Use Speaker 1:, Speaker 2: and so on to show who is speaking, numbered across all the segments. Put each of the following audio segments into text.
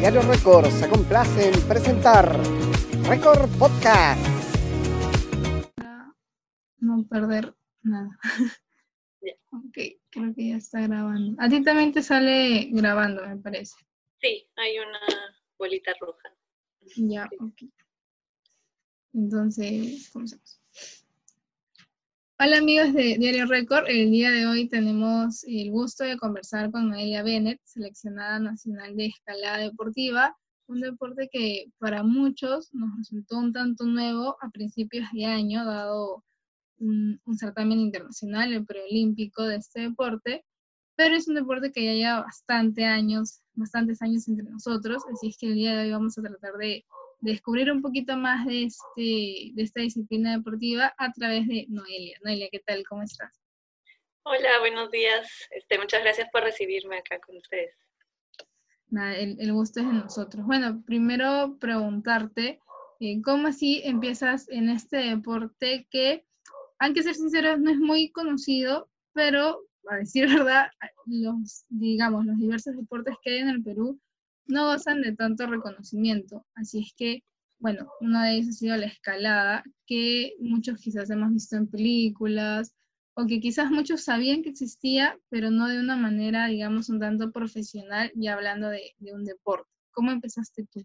Speaker 1: Diario Record se complace en presentar Record Podcast.
Speaker 2: No perder nada. ok, creo que ya está grabando. A ti también te sale grabando, me parece.
Speaker 3: Sí, hay una bolita roja.
Speaker 2: Ya, ok. Entonces, comenzamos. Hola amigos de Diario Record, el día de hoy tenemos el gusto de conversar con Noelia Bennett, seleccionada nacional de escalada deportiva, un deporte que para muchos nos resultó un tanto nuevo a principios de año, dado un, certamen internacional, el preolímpico de este deporte, pero es un deporte que ya lleva bastante años, bastantes años entre nosotros, así es que el día de hoy vamos a tratar de descubrir un poquito más de, este, de esta disciplina deportiva a través de Noelia. Noelia, ¿qué tal? ¿Cómo estás?
Speaker 3: Hola, buenos días. Este, muchas gracias por recibirme acá con ustedes.
Speaker 2: Nada, el, gusto es de nosotros. Bueno, primero preguntarte, eh, ¿cómo así empiezas en este deporte que, aunque ser sinceros, no es muy conocido, pero a decir verdad, los, digamos, los diversos deportes que hay en el Perú no gozan de tanto reconocimiento. Así es que, bueno, uno de ellos ha sido la escalada, que muchos quizás hemos visto en películas, o que quizás muchos sabían que existía, pero no de una manera, digamos, un tanto profesional, y hablando de, un deporte. ¿Cómo empezaste tú?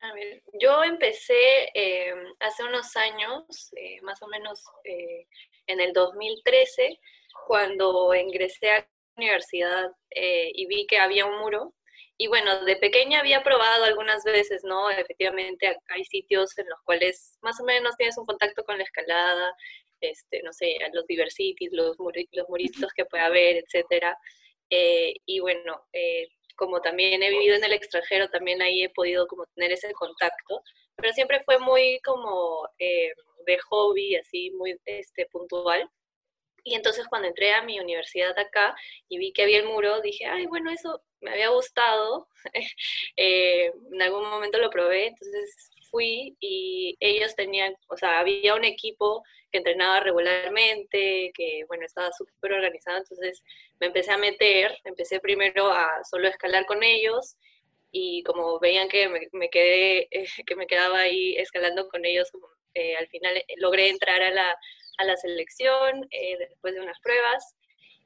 Speaker 3: A ver, yo empecé em, hace unos años, eh, más o menos eh, en el 2013, cuando ingresé a la universidad eh, y vi que había un muro y bueno, de pequeña había probado algunas veces, ¿no? Efectivamente, hay sitios en los cuales más o menos tienes un contacto con la escalada, este, no sé, los diversities, los, los muritos que puede haber, etcétera. Eh, y bueno, eh, como también he vivido en el extranjero, también ahí he podido como tener ese contacto, pero siempre fue muy como eh, de hobby, así, muy este, puntual. Y entonces cuando entré a mi universidad acá y vi que había el muro, dije, ay, bueno, eso me había gustado. Eh, en algún momento lo probé, entonces fui y ellos tenían, o sea, había un equipo que entrenaba regularmente, que, bueno, estaba súper organizado, entonces me empecé a meter, empecé primero a solo escalar con ellos y como veían que me, quedé, que me quedaba ahí escalando con ellos, eh, al final logré entrar a la a la selección eh, después de unas pruebas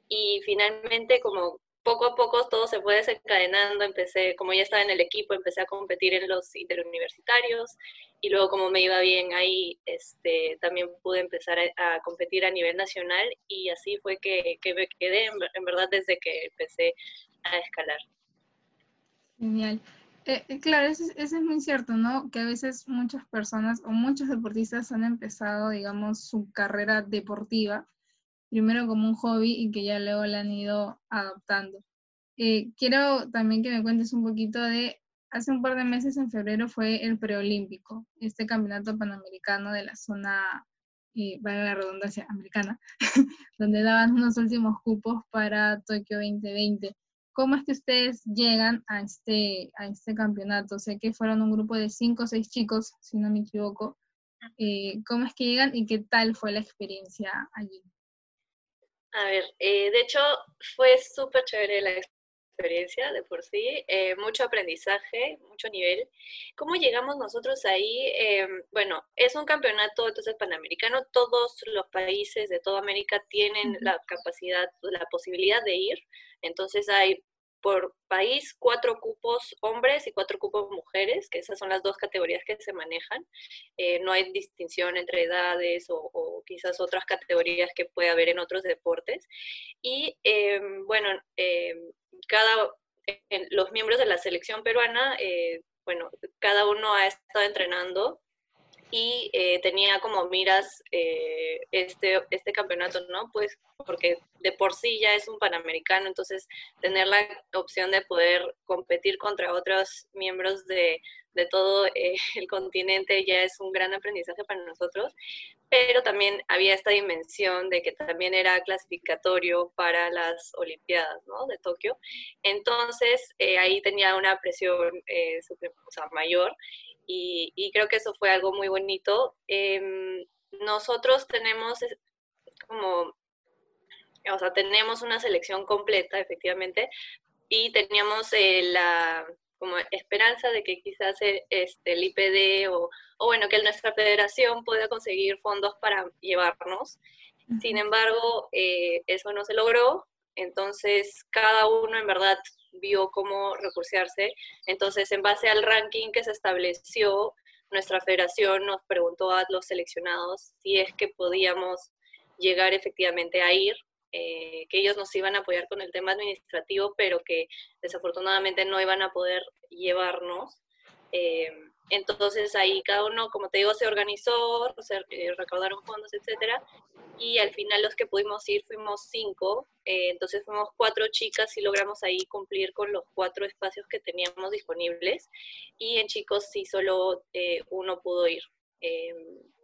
Speaker 3: y finalmente como poco a poco todo se fue desencadenando, empecé, como ya estaba en el equipo, empecé a competir en los interuniversitarios y luego como me iba bien ahí, este, también pude empezar a, competir a nivel nacional y así fue que, que me quedé en, verdad desde que empecé a escalar.
Speaker 2: Genial. Eh, eh, claro, eso, es muy cierto, ¿no? Que a veces muchas personas o muchos deportistas han empezado, digamos, su carrera deportiva primero como un hobby y que ya luego la han ido adoptando. Eh, quiero también que me cuentes un poquito de, hace un par de meses, en febrero, fue el preolímpico, este campeonato panamericano de la zona, eh, vale la redundancia, americana, donde daban unos últimos cupos para Tokio 2020. ¿Cómo es que ustedes llegan a este, a este campeonato? Sé que fueron un grupo de cinco o seis chicos, si no me equivoco. Eh, ¿Cómo es que llegan y qué tal fue la experiencia allí?
Speaker 3: A ver, eh, de hecho fue súper chévere la experiencia de por sí, eh, mucho aprendizaje, mucho nivel. ¿Cómo llegamos nosotros ahí? bueno, es un campeonato entonces panamericano, todos los países de toda América tienen la capacidad, la posibilidad de ir, entonces hay por país cuatro cupos hombres y cuatro cupos mujeres, que esas son las dos categorías que se manejan. Eh, no hay distinción entre edades o, quizás otras categorías que puede haber en otros deportes. Y em, bueno, em, cada, los miembros de la selección peruana, eh, bueno, cada uno ha estado entrenando y eh, tenía como miras eh, este, este campeonato, ¿no? Pues porque de por sí ya es un panamericano, entonces tener la opción de poder competir contra otros miembros de, de todo eh, el continente ya es un gran aprendizaje para nosotros, pero también había esta dimensión de que también era clasificatorio para las Olimpiadas, ¿no? De Tokio. Entonces ahí tenía una presión o mayor y, creo que eso fue algo muy bonito. Em, nosotros tenemos como, o sea, tenemos una selección completa, efectivamente, y teníamos eh, la, como esperanza de que quizás este, el IPD o, o, bueno, que nuestra federación pueda conseguir fondos para llevarnos. Sin embargo, eh, eso no se logró, entonces cada uno en verdad vio cómo recursearse. Entonces, en base al ranking que se estableció, nuestra federación nos preguntó a los seleccionados si es que podíamos llegar efectivamente a ir, eh, que ellos nos iban a apoyar con el tema administrativo, pero que desafortunadamente no iban a poder llevarnos. Eh, entonces ahí cada uno, como te digo, se organizó, se eh, recaudaron fondos, etcétera, y al final los que pudimos ir fuimos cinco, eh, entonces fuimos cuatro chicas y logramos ahí cumplir con los cuatro espacios que teníamos disponibles, y en chicos sí solo eh, uno pudo ir.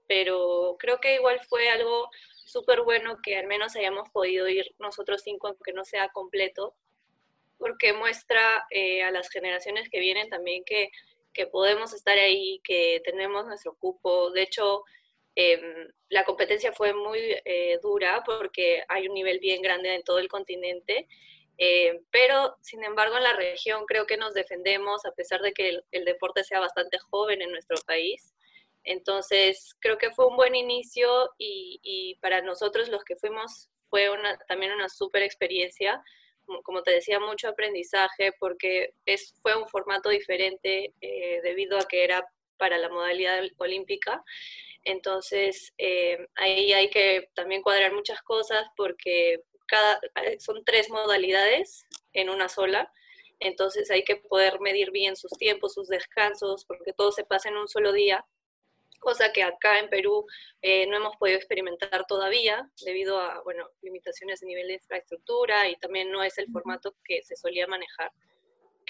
Speaker 3: pero creo que igual fue algo súper bueno que al menos hayamos podido ir nosotros cinco, aunque no sea completo, porque muestra a las generaciones que vienen también que que podemos estar ahí, que tenemos nuestro cupo. De hecho, em, la competencia fue muy eh, dura porque hay un nivel bien grande en todo el continente, eh, pero sin embargo en la región creo que nos defendemos a pesar de que el, deporte sea bastante joven en nuestro país. Entonces creo que fue un buen inicio y, y para nosotros los que fuimos fue una, también una súper experiencia como te decía, mucho aprendizaje porque es, fue un formato diferente eh, debido a que era para la modalidad olímpica. Entonces, eh, ahí hay que también cuadrar muchas cosas porque cada, eh, son tres modalidades en una sola. Entonces hay que poder medir bien sus tiempos, sus descansos, porque todo se pasa en un solo día cosa que acá en Perú eh, no hemos podido experimentar todavía debido a, bueno, limitaciones de nivel de infraestructura y también no es el formato que se solía manejar.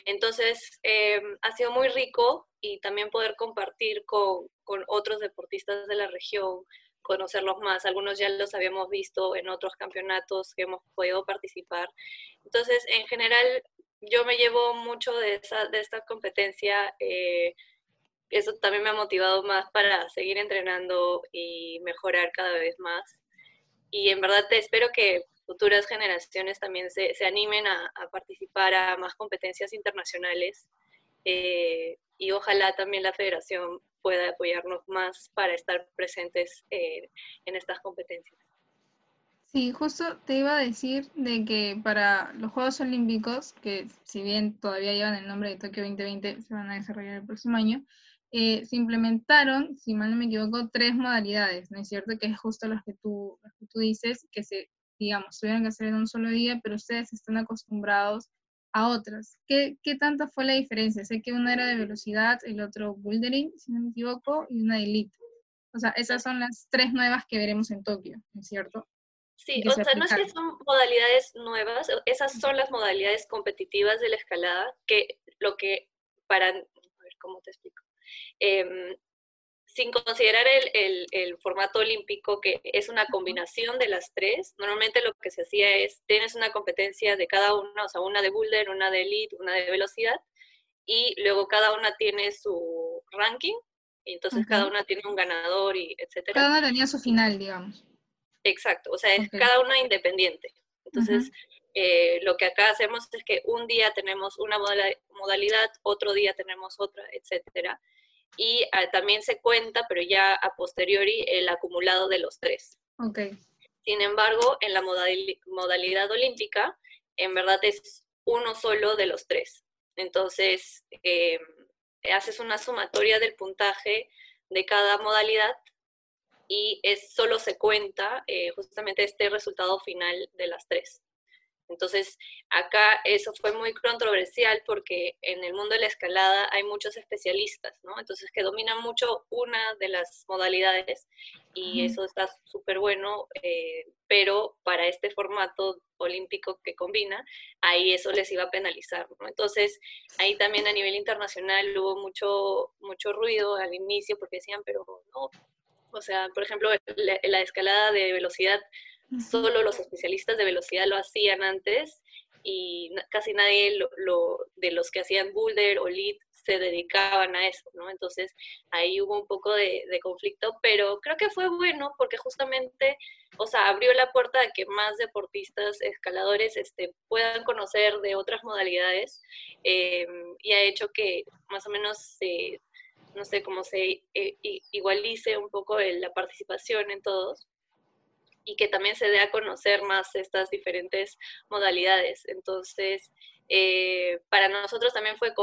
Speaker 3: Entonces, eh, ha sido muy rico y también poder compartir con, con, otros deportistas de la región, conocerlos más. Algunos ya los habíamos visto en otros campeonatos que hemos podido participar. Entonces, en general, yo me llevo mucho de, esa, de esta competencia. Eh, eso también me ha motivado más para seguir entrenando y mejorar cada vez más. Y en verdad te espero que futuras generaciones también se, se animen a, participar a más competencias internacionales eh, y ojalá también la federación pueda apoyarnos más para estar presentes eh, en estas competencias.
Speaker 2: Sí, justo te iba a decir de que para los Juegos Olímpicos, que si bien todavía llevan el nombre de Tokio 2020, se van a desarrollar el próximo año, eh, se implementaron, si mal no me equivoco, tres modalidades, ¿no es cierto? Que es justo lo que tú, que tú dices, que se, digamos, tuvieron que hacer en un solo día, pero ustedes están acostumbrados a otras. ¿Qué, ¿Qué tanta fue la diferencia? Sé que una era de velocidad, el otro bouldering, si no me equivoco, y una de elite. O sea, esas son las tres nuevas que veremos en Tokio, ¿no es cierto?
Speaker 3: Sí, o sea, no es que son modalidades nuevas, esas son las modalidades competitivas de la escalada, que lo que para, a ver cómo te explico. Em, sin considerar el, formato olímpico, que es una combinación de las tres, normalmente lo que se hacía es, tienes una competencia de cada una, o sea, una de boulder, una de elite, una de velocidad, y luego cada una tiene su ranking, y entonces cada una tiene un ganador, y etcétera.
Speaker 2: Cada una tenía su final, digamos.
Speaker 3: Exacto, o sea, es cada una independiente. Entonces, eh, lo que acá hacemos es que un día tenemos una modalidad, otro día tenemos otra, etcétera y ah, también se cuenta, pero ya a posteriori, el acumulado de los tres.
Speaker 2: Okay.
Speaker 3: Sin embargo, en la modalidad olímpica, en verdad es uno solo de los tres. Entonces, eh, haces una sumatoria del puntaje de cada modalidad y es solo se cuenta eh, justamente este resultado final de las tres. Entonces, acá eso fue muy controversial porque en el mundo de la escalada hay muchos especialistas, ¿no? Entonces, que dominan mucho una de las modalidades y eso está súper bueno, eh, pero para este formato olímpico que combina, ahí eso les iba a penalizar, ¿no? Entonces, ahí también a nivel internacional hubo mucho, mucho ruido al inicio porque decían, pero no, o sea, por ejemplo, la escalada de velocidad Solo los especialistas de velocidad lo hacían antes y casi nadie lo, de los que hacían boulder o lead se dedicaban a eso, ¿no? Entonces ahí hubo un poco de, conflicto, pero creo que fue bueno porque justamente, o sea, abrió la puerta a que más deportistas, escaladores, este, puedan conocer de otras modalidades eh, y ha hecho que más o menos se, no sé, cómo se eh, igualice un poco la participación en todos y que también se dé a conocer más estas diferentes modalidades. Entonces, eh, para nosotros también fue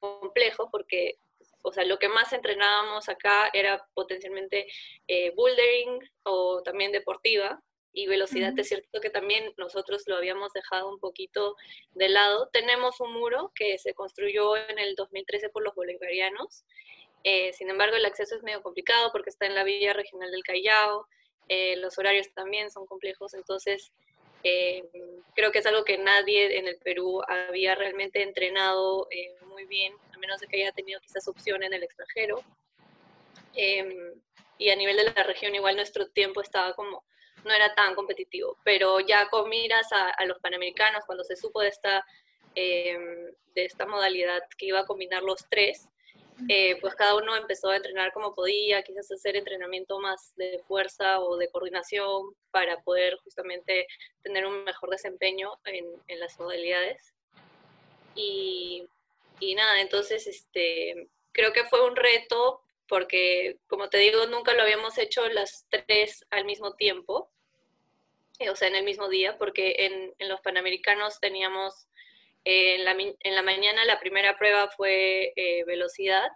Speaker 3: complejo porque, o sea, lo que más entrenábamos acá era potencialmente eh, bouldering o también deportiva y velocidad. Es cierto que también nosotros lo habíamos dejado un poquito de lado. Tenemos un muro que se construyó en el 2013 por los bolivarianos. Eh, sin embargo, el acceso es medio complicado porque está en la villa regional del Callao. Eh, los horarios también son complejos, entonces eh, creo que es algo que nadie en el Perú había realmente entrenado eh, muy bien, a menos de que haya tenido quizás opción en el extranjero. Em, y a nivel de la región igual nuestro tiempo estaba como, no era tan competitivo, pero ya con miras a, a los panamericanos, cuando se supo de esta, em, de esta modalidad que iba a combinar los tres, eh, pues cada uno empezó a entrenar como podía, quizás hacer entrenamiento más de fuerza o de coordinación para poder justamente tener un mejor desempeño en, en las modalidades. Y, y, nada, entonces este, creo que fue un reto porque, como te digo, nunca lo habíamos hecho las tres al mismo tiempo, eh, o sea, en el mismo día, porque en, en los Panamericanos teníamos en la, en la, mañana la primera prueba fue eh, velocidad,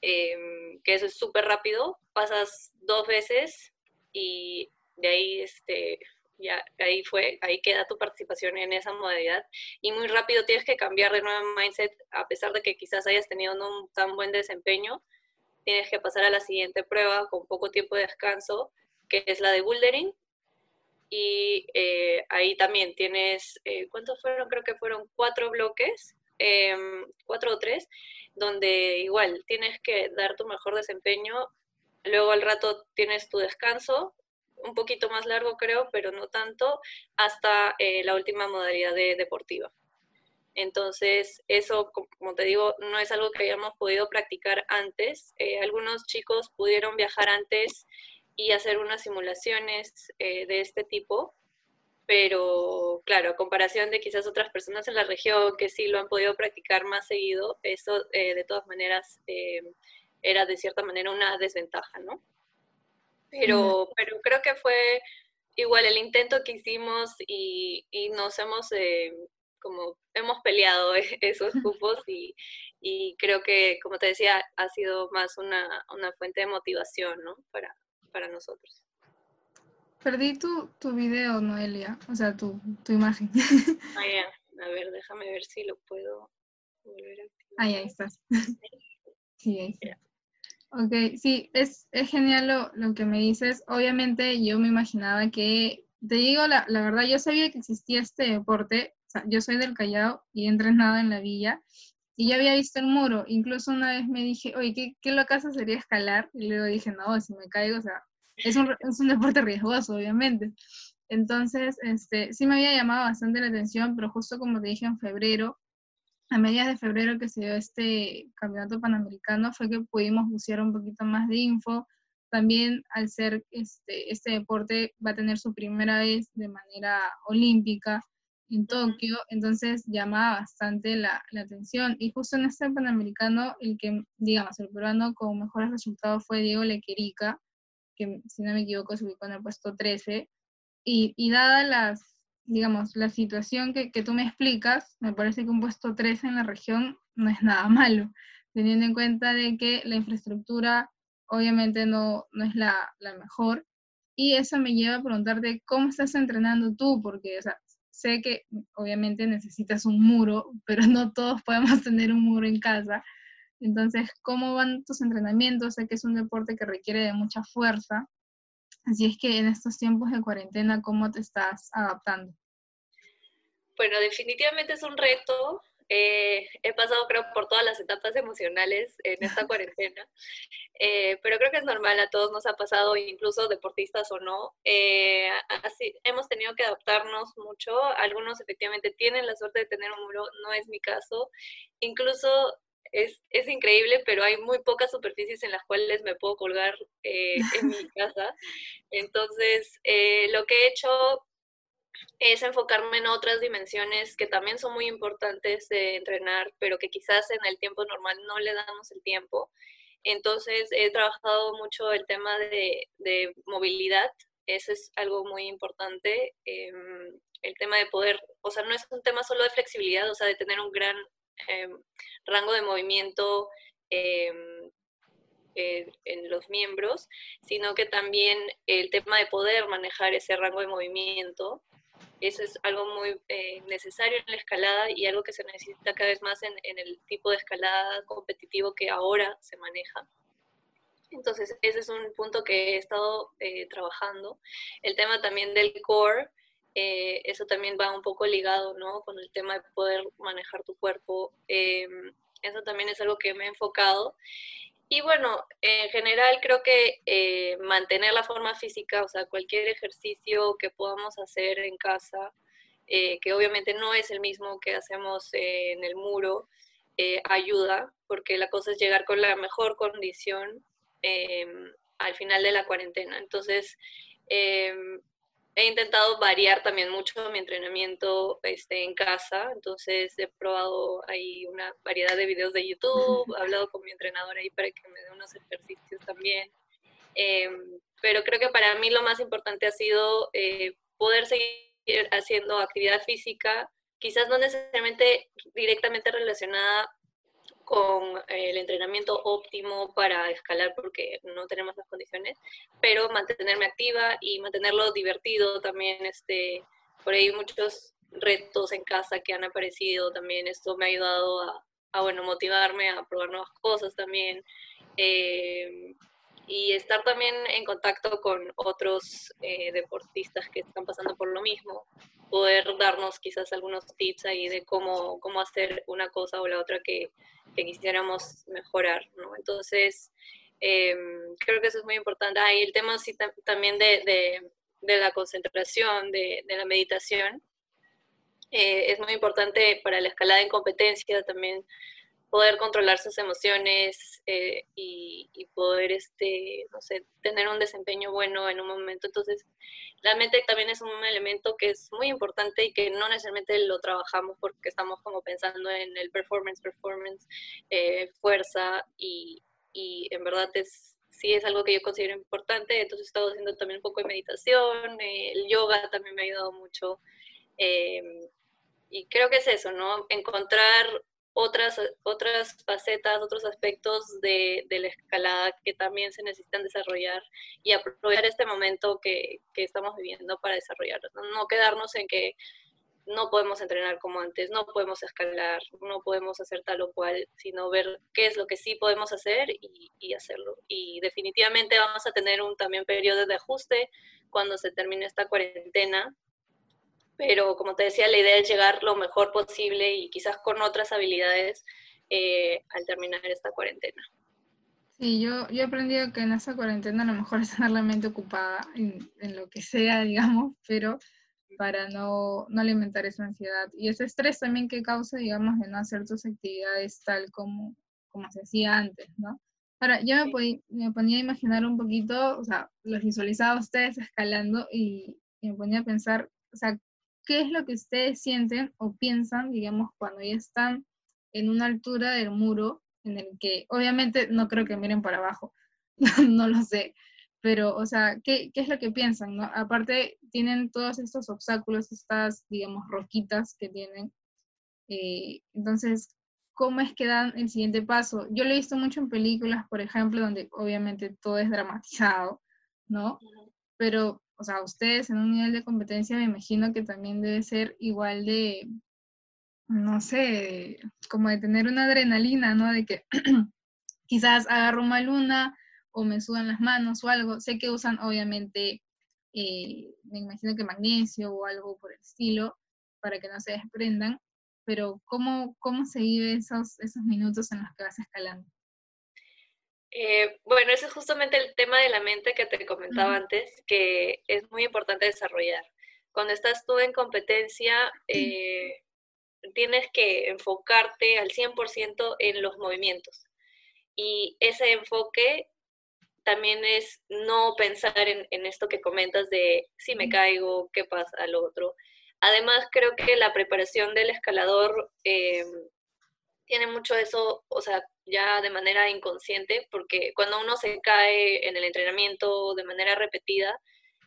Speaker 3: em, que eso es súper rápido, pasas dos veces y de ahí, este, ya, ahí fue, ahí queda tu participación en esa modalidad y muy rápido tienes que cambiar de nuevo mindset, a pesar de que quizás hayas tenido no un tan buen desempeño, tienes que pasar a la siguiente prueba con poco tiempo de descanso, que es la de bouldering, y eh, ahí también tienes, eh, ¿cuántos fueron? Creo que fueron cuatro bloques, em, cuatro o tres, donde igual tienes que dar tu mejor desempeño, luego al rato tienes tu descanso, un poquito más largo creo, pero no tanto, hasta eh, la última modalidad de deportiva. Entonces, eso, como te digo, no es algo que hayamos podido practicar antes. algunos chicos pudieron viajar antes y hacer unas simulaciones eh, de este tipo, pero claro, a comparación de quizás otras personas en la región que sí lo han podido practicar más seguido, eso eh, de todas maneras eh, era de cierta manera una desventaja, ¿no? Pero, pero creo que fue igual el intento que hicimos y, y nos hemos como hemos peleado esos cupos y, y, creo que, como te decía, ha sido más una, una fuente de motivación, ¿no? Para, para nosotros.
Speaker 2: Perdí tu, tu video, Noelia, o sea, tu, tu imagen.
Speaker 3: Ah, ya. A ver, déjame ver si lo puedo volver a
Speaker 2: activar. Ahí, ahí estás. Sí, ahí está. Ok, sí, es, es genial lo, lo, que me dices. Obviamente yo me imaginaba que, te digo la, la verdad, yo sabía que existía este deporte, o sea, yo soy del Callao y he entrenado en la villa, y ya había visto el muro. Incluso una vez me dije, oye, ¿qué, qué locazo sería escalar? Y luego dije, no, si me caigo, o sea, es un, es un deporte riesgoso, obviamente. Entonces, este, sí me había llamado bastante la atención, pero justo como te dije en febrero, a mediados de febrero que se dio este campeonato panamericano, fue que pudimos buscar un poquito más de info. También al ser este, este deporte va a tener su primera vez de manera olímpica, en Tokio, entonces llamaba bastante la, la, atención. Y justo en este Panamericano, el que, digamos, el peruano con mejores resultados fue Diego Lequerica, que si no me equivoco se ubicó en el puesto 13. Y, y dada las, digamos, la situación que, que, tú me explicas, me parece que un puesto 13 en la región no es nada malo, teniendo en cuenta de que la infraestructura obviamente no, no es la, la mejor. Y eso me lleva a preguntarte cómo estás entrenando tú, porque o sea, sé que obviamente necesitas un muro, pero no todos podemos tener un muro en casa. Entonces, ¿cómo van tus entrenamientos? Sé que es un deporte que requiere de mucha fuerza. Así es que en estos tiempos de cuarentena, ¿cómo te estás adaptando?
Speaker 3: Bueno, definitivamente es un reto. Eh, he pasado, creo, por todas las etapas emocionales en esta cuarentena, eh, pero creo que es normal, a todos nos ha pasado, incluso deportistas o no. Eh, así, hemos tenido que adaptarnos mucho. Algunos efectivamente tienen la suerte de tener un muro, no es mi caso. Incluso es, es, increíble, pero hay muy pocas superficies en las cuales me puedo colgar eh, en mi casa. Entonces, eh, lo que he hecho es enfocarme en otras dimensiones que también son muy importantes de entrenar, pero que quizás en el tiempo normal no le damos el tiempo. Entonces, he trabajado mucho el tema de, de movilidad, eso es algo muy importante. Em, el tema de poder, o sea, no es un tema solo de flexibilidad, o sea, de tener un gran em, rango de movimiento em, eh, en los miembros, sino que también el tema de poder manejar ese rango de movimiento. Eso es algo muy eh, necesario en la escalada y algo que se necesita cada vez más en, el tipo de escalada competitivo que ahora se maneja. Entonces, ese es un punto que he estado eh, trabajando. El tema también del core, eh, eso también va un poco ligado, ¿no? Con el tema de poder manejar tu cuerpo. Em, eso también es algo que me he enfocado. Y bueno, en general creo que eh, mantener la forma física, o sea, cualquier ejercicio que podamos hacer en casa, que obviamente no es el mismo que hacemos en el muro, ayuda, porque la cosa es llegar con la mejor condición Em, al final de la cuarentena. Entonces, em, he intentado variar también mucho mi entrenamiento este, en casa, entonces he probado ahí una variedad de videos de YouTube, he hablado con mi entrenador ahí para que me dé unos ejercicios también. Em, pero creo que para mí lo más importante ha sido eh, poder seguir haciendo actividad física, quizás no necesariamente directamente relacionada con el entrenamiento óptimo para escalar porque no tenemos las condiciones, pero mantenerme activa y mantenerlo divertido también, este, por ahí muchos retos en casa que han aparecido también, esto me ha ayudado a, a bueno, motivarme a probar nuevas cosas también. Eh, y estar también en contacto con otros eh, deportistas que están pasando por lo mismo, poder darnos quizás algunos tips ahí de cómo, cómo hacer una cosa o la otra que, que quisiéramos mejorar, ¿no? Entonces, em, creo que eso es muy importante. Ahí el tema sí, también de, de, de, la concentración, de, de la meditación, eh, es muy importante para la escalada en competencia también poder controlar sus emociones eh, y, poder, este, no sé, tener un desempeño bueno en un momento. Entonces, la mente también es un elemento que es muy importante y que no necesariamente lo trabajamos porque estamos como pensando en el performance, performance, eh, fuerza y, y, en verdad es, sí es algo que yo considero importante. Entonces, he estado haciendo también un poco de meditación, eh, el yoga también me ha ayudado mucho. y creo que es eso, ¿no? Encontrar otras, otras facetas, otros aspectos de, de, la escalada que también se necesitan desarrollar y aprovechar este momento que, que estamos viviendo para desarrollarlos. ¿no? no quedarnos en que no podemos entrenar como antes, no podemos escalar, no podemos hacer tal o cual, sino ver qué es lo que sí podemos hacer y, y, hacerlo. Y definitivamente vamos a tener un también periodo de ajuste cuando se termine esta cuarentena, pero como te decía, la idea es llegar lo mejor posible y quizás con otras habilidades eh, al terminar esta cuarentena.
Speaker 2: Sí, yo, yo he aprendido que en esta cuarentena lo mejor es tener la mente ocupada en, en lo que sea, digamos, pero para no, no, alimentar esa ansiedad y ese estrés también que causa, digamos, de no hacer tus actividades tal como, como se hacía antes, ¿no? Ahora, yo me, me ponía a imaginar un poquito, o sea, los visualizaba ustedes escalando y, y me ponía a pensar, o sea, qué es lo que ustedes sienten o piensan, digamos, cuando ya están en una altura del muro en el que obviamente no creo que miren para abajo, no lo sé, pero, o sea, ¿qué, ¿qué, es lo que piensan? No? Aparte, tienen todos estos obstáculos, estas, digamos, roquitas que tienen. Eh, entonces, ¿cómo es que dan el siguiente paso? Yo lo he visto mucho en películas, por ejemplo, donde obviamente todo es dramatizado, ¿no? Pero o sea, ustedes en un nivel de competencia me imagino que también debe ser igual de, no sé, como de tener una adrenalina, ¿no? De que quizás agarro una luna o me sudan las manos o algo. Sé que usan obviamente, eh, me imagino que magnesio o algo por el estilo para que no se desprendan, pero ¿cómo, cómo se vive esos, esos minutos en los que vas escalando?
Speaker 3: Eh, bueno, ese es justamente el tema de la mente que te comentaba antes, que es muy importante desarrollar. Cuando estás tú en competencia, eh, tienes que enfocarte al 100% en los movimientos. Y ese enfoque también es no pensar en, esto que comentas de si me caigo, qué pasa al otro. Además, creo que la preparación del escalador em, tiene mucho eso, o sea, ya de manera inconsciente, porque cuando uno se cae en el entrenamiento de manera repetida,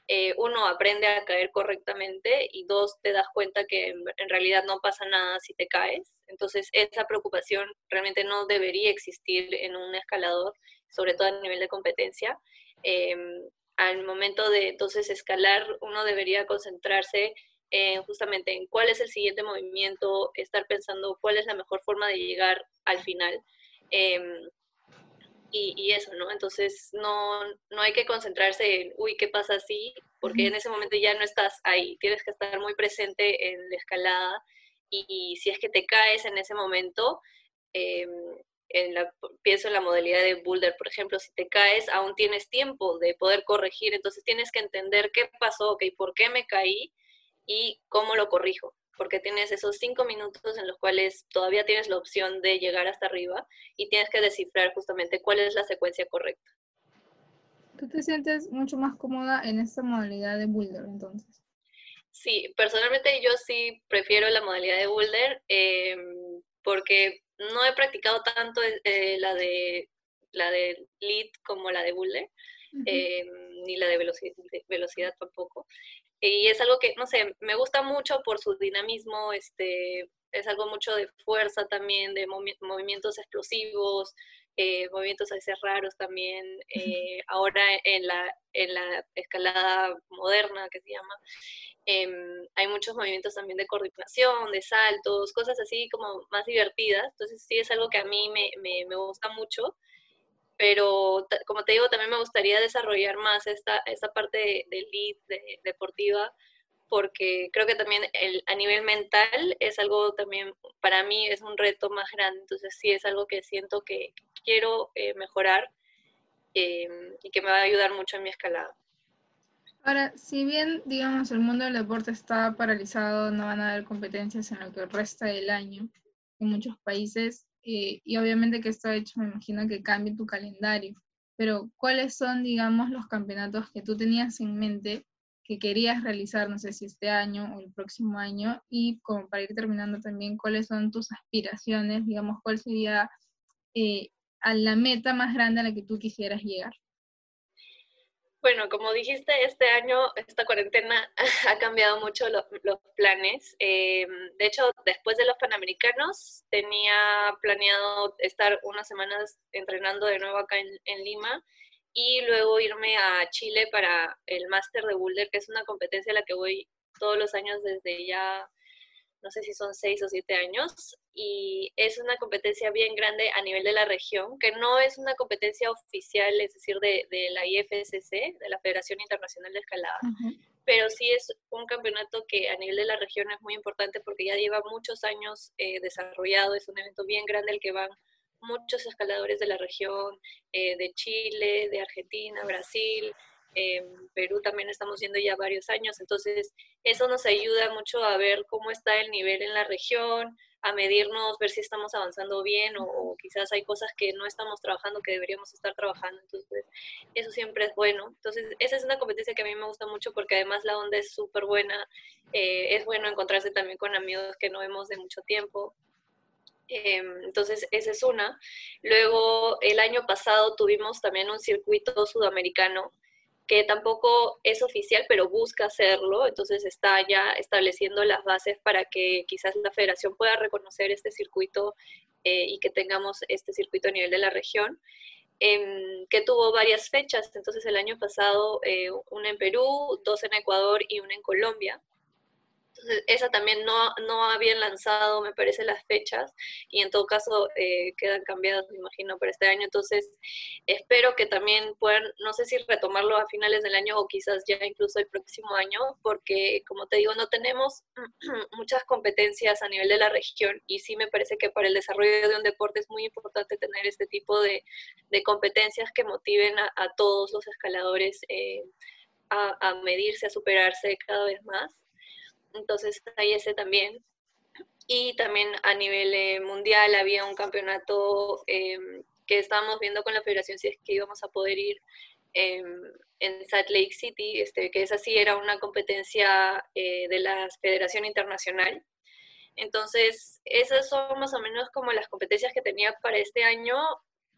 Speaker 3: eh, uno aprende a caer correctamente y dos, te das cuenta que en, realidad no pasa nada si te caes. Entonces, esa preocupación realmente no debería existir en un escalador, sobre todo a nivel de competencia. Em, al momento de entonces escalar, uno debería concentrarse justamente en cuál es el siguiente movimiento, estar pensando cuál es la mejor forma de llegar al final. Em, y, eso, ¿no? Entonces no, no hay que concentrarse en, uy, ¿qué pasa así? Porque en ese momento ya no estás ahí, tienes que estar muy presente en la escalada y, si es que te caes en ese momento, em, en la, pienso en la modalidad de boulder, por ejemplo, si te caes, aún tienes tiempo de poder corregir, entonces tienes que entender qué pasó, ok, por qué me caí y cómo lo corrijo porque tienes esos cinco minutos en los cuales todavía tienes la opción de llegar hasta arriba y tienes que descifrar justamente cuál es la secuencia correcta.
Speaker 2: ¿Tú te sientes mucho más cómoda en esta modalidad de boulder entonces?
Speaker 3: Sí, personalmente yo sí prefiero la modalidad de boulder em, porque no he practicado tanto eh, la de la de lead como la de boulder, em, ni la de velocidad tampoco. Y es algo que, no sé, me gusta mucho por su dinamismo, este, es algo mucho de fuerza también, de movimientos explosivos, eh, movimientos a veces raros también. Eh, ahora en la, en la escalada moderna que se llama, em, hay muchos movimientos también de coordinación, de saltos, cosas así como más divertidas. Entonces sí es algo que a mí me, me, me gusta mucho pero como te digo, también me gustaría desarrollar más esta, esta parte del lead deportiva, porque creo que también el, a nivel mental es algo también, para mí es un reto más grande, entonces sí es algo que siento que quiero eh, mejorar em, y que me va a ayudar mucho en mi escalada.
Speaker 2: Ahora, si bien, digamos, el mundo del deporte está paralizado, no van a haber competencias en lo que resta del año en muchos países, y obviamente que esto hecho, me imagino que cambie tu calendario, pero ¿cuáles son, digamos, los campeonatos que tú tenías en mente que querías realizar, no sé si este año o el próximo año? Y como para ir terminando también, ¿cuáles son tus aspiraciones? Digamos, ¿cuál sería eh, la meta más grande a la que tú quisieras llegar?
Speaker 3: Bueno, como dijiste, este año esta cuarentena ha cambiado mucho los, planes. Em, de hecho, después de los Panamericanos, tenía planeado estar unas semanas entrenando de nuevo acá en, Lima y luego irme a Chile para el Máster de Boulder, que es una competencia a la que voy todos los años desde ya no sé si son seis o siete años, y es una competencia bien grande a nivel de la región, que no es una competencia oficial, es decir, de, la IFSC, de la Federación Internacional de Escalada, pero sí es un campeonato que a nivel de la región es muy importante porque ya lleva muchos años eh, desarrollado, es un evento bien grande al que van muchos escaladores de la región, eh, de Chile, de Argentina, Brasil, en Perú también estamos yendo ya varios años, entonces eso nos ayuda mucho a ver cómo está el nivel en la región, a medirnos, ver si estamos avanzando bien o, quizás hay cosas que no estamos trabajando que deberíamos estar trabajando, entonces eso siempre es bueno. Entonces esa es una competencia que a mí me gusta mucho porque además la onda es súper buena, eh, es bueno encontrarse también con amigos que no vemos de mucho tiempo. Em, entonces, esa es una. Luego, el año pasado tuvimos también un circuito sudamericano que tampoco es oficial, pero busca hacerlo, entonces está ya estableciendo las bases para que quizás la federación pueda reconocer este circuito eh, y que tengamos este circuito a nivel de la región, em, que tuvo varias fechas, entonces el año pasado eh, una en Perú, dos en Ecuador y una en Colombia. Entonces, esa también no, no habían lanzado, me parece, las fechas y en todo caso eh, quedan cambiadas, me imagino, para este año. Entonces, espero que también puedan, no sé si retomarlo a finales del año o quizás ya incluso el próximo año, porque como te digo, no tenemos muchas competencias a nivel de la región y sí me parece que para el desarrollo de un deporte es muy importante tener este tipo de, de competencias que motiven a, todos los escaladores eh, a, a medirse, a superarse cada vez más. Entonces hay ese también. y también a nivel eh, mundial había un campeonato em, que estábamos viendo con la federación si es que íbamos a poder ir em, en Salt Lake City, este, que esa sí era una competencia eh, de la Federación Internacional. Entonces, esas son más o menos como las competencias que tenía para este año.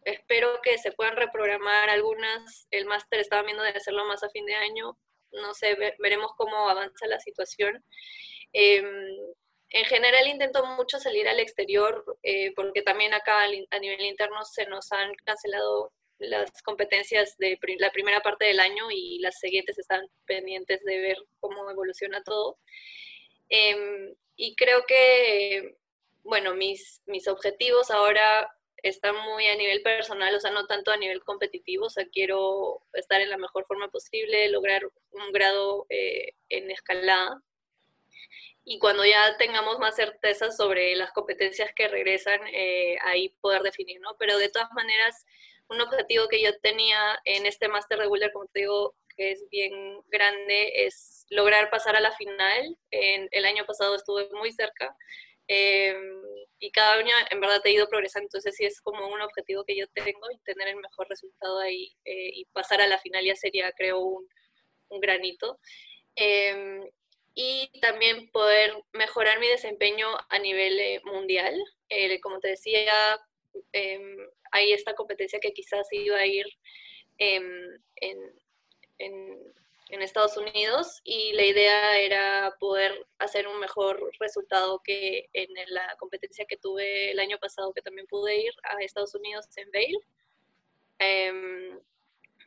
Speaker 3: Espero que se puedan reprogramar algunas. El máster estaba viendo de hacerlo más a fin de año. No sé, veremos cómo avanza la situación. Em, en general intento mucho salir al exterior eh, porque también acá a nivel interno se nos han cancelado las competencias de la primera parte del año y las siguientes están pendientes de ver cómo evoluciona todo. Em, y creo que, bueno, mis, mis objetivos ahora están muy a nivel personal, o sea, no tanto a nivel competitivo, o sea, quiero estar en la mejor forma posible, lograr un grado eh, en escalada y cuando ya tengamos más certeza sobre las competencias que regresan, eh, ahí poder definir, ¿no? Pero de todas maneras, un objetivo que yo tenía en este Master Regular, como te digo, que es bien grande, es lograr pasar a la final. En, el año pasado estuve muy cerca em, y cada año en verdad he ido progresando, entonces sí es como un objetivo que yo tengo y tener el mejor resultado ahí eh, y pasar a la final ya sería, creo, un, granito. Eh, y también poder mejorar mi desempeño a nivel eh, mundial. Como te decía, em, hay esta competencia que quizás iba a ir em, en, en, Estados Unidos y la idea era poder hacer un mejor resultado que en la competencia que tuve el año pasado, que también pude ir a Estados Unidos en Vail. Em,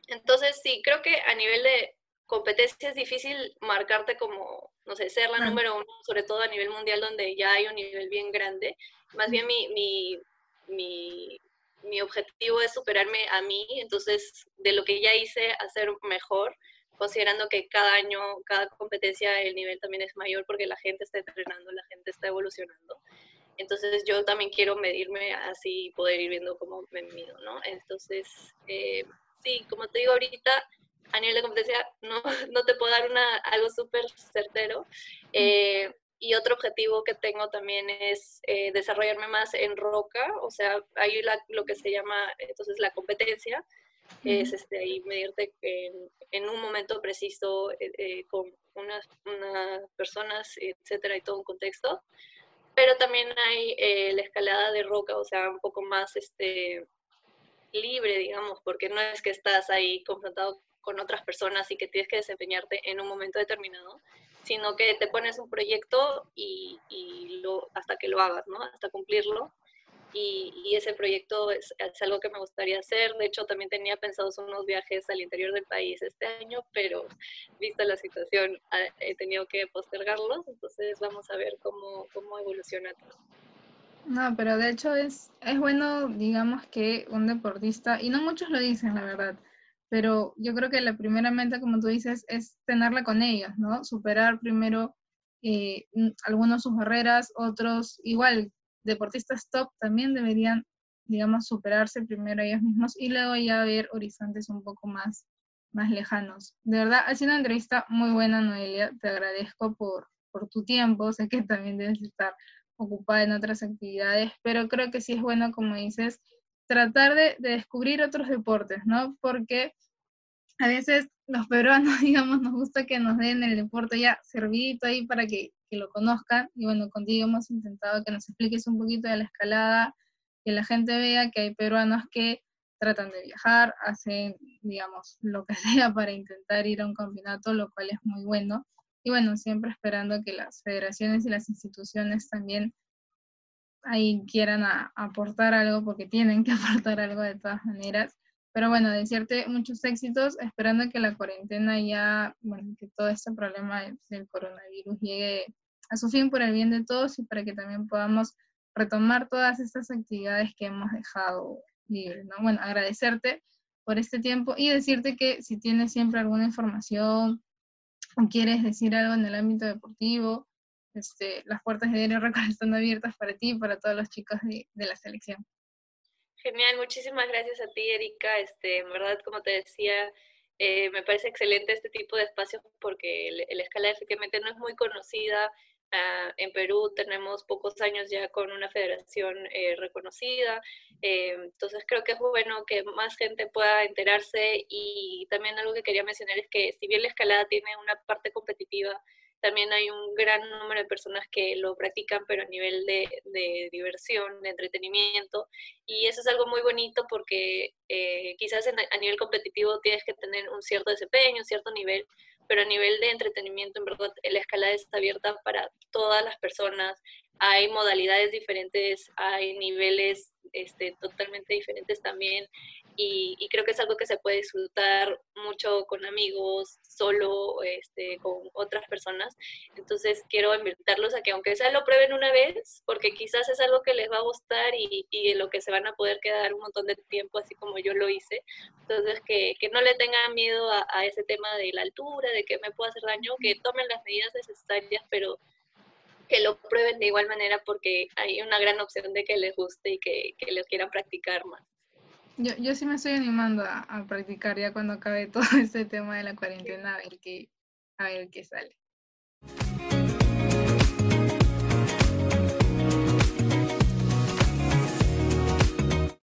Speaker 3: entonces, sí, creo que a nivel de competencia es difícil marcarte como, no sé, ser la número uno, sobre todo a nivel mundial donde ya hay un nivel bien grande. Más bien mi, mi, mi, mi objetivo es superarme a mí, entonces de lo que ya hice, hacer mejor, considerando que cada año, cada competencia, el nivel también es mayor porque la gente está entrenando, la gente está evolucionando. Entonces yo también quiero medirme así y poder ir viendo cómo me mido, ¿no? Entonces, eh, sí, como te digo ahorita, a nivel de competencia no, no te puedo dar una, algo súper certero. Eh, y otro objetivo que tengo también es eh, desarrollarme más en roca, o sea, hay lo que se llama entonces la competencia, es este, ahí medirte en, en un momento preciso eh, con unas, unas, personas, etcétera, y todo un contexto. Pero también hay la escalada de roca, o sea, un poco más este, libre, digamos, porque no es que estás ahí confrontado con otras personas y que tienes que desempeñarte en un momento determinado, sino que te pones un proyecto y, lo, hasta que lo hagas, ¿no? Hasta cumplirlo. Y, ese proyecto es, algo que me gustaría hacer. De hecho, también tenía pensados unos viajes al interior del país este año, pero vista la situación, he tenido que postergarlos. Entonces, vamos a ver cómo, cómo evoluciona todo.
Speaker 2: No, pero de hecho es, es bueno, digamos, que un deportista, y no muchos lo dicen, la verdad, pero yo creo que la primera meta, como tú dices, es tenerla con ellos, ¿no? Superar primero eh, algunos sus barreras, otros igual, deportistas top también deberían, digamos, superarse primero ellos mismos y luego ya ver horizontes un poco más, más lejanos. De verdad, ha sido una entrevista muy buena, Noelia, te agradezco por, por tu tiempo, sé que también debes estar ocupada en otras actividades, pero creo que sí es bueno, como dices, tratar de, de, descubrir otros deportes, ¿no? Porque a veces los peruanos, digamos, nos gusta que nos den el deporte ya servidito ahí para que, que, lo conozcan. Y bueno, contigo hemos intentado que nos expliques un poquito de la escalada, que la gente vea que hay peruanos que tratan de viajar, hacen, digamos, lo que sea para intentar ir a un campeonato, lo cual es muy bueno. Y bueno, siempre esperando que las federaciones y las instituciones también ahí quieran aportar algo, porque tienen que aportar algo de todas maneras. Pero bueno, desearte muchos éxitos, esperando que la cuarentena ya, bueno, que todo este problema del coronavirus llegue a su fin por el bien de todos y para que también podamos retomar todas estas actividades que hemos dejado libres, ¿no? Bueno, agradecerte por este tiempo y decirte que si tienes siempre alguna información o quieres decir algo en el ámbito deportivo, este, las puertas de Diario Record están abiertas para ti y para todos los chicos de, de la selección.
Speaker 3: Genial, muchísimas gracias a ti, Erika. Este, en verdad, como te decía, eh, me parece excelente este tipo de espacios porque la escala efectivamente no es muy conocida. Ah, en Perú tenemos pocos años ya con una federación eh, reconocida, eh, entonces creo que es bueno que más gente pueda enterarse y también algo que quería mencionar es que si bien la escalada tiene una parte competitiva, también hay un gran número de personas que lo practican, pero a nivel de, diversión, de entretenimiento. Y eso es algo muy bonito porque eh, quizás a nivel competitivo tienes que tener un cierto desempeño, un cierto nivel, pero a nivel de entretenimiento, en verdad, la escalada está abierta para todas las personas. Hay modalidades diferentes, hay niveles este, totalmente diferentes también y, creo que es algo que se puede disfrutar mucho con amigos, solo, este, con otras personas. Entonces quiero invitarlos a que aunque sea lo prueben una vez, porque quizás es algo que les va a gustar y, y en lo que se van a poder quedar un montón de tiempo, así como yo lo hice. Entonces que, que no le tengan miedo a, a, ese tema de la altura, de que me pueda hacer daño, que tomen las medidas necesarias, pero que lo prueben de igual manera porque hay una gran opción de que les guste y que, que lo quieran practicar más.
Speaker 2: Yo, yo sí me estoy animando a, practicar ya cuando acabe todo este tema de la cuarentena, a ver qué, a ver qué sale.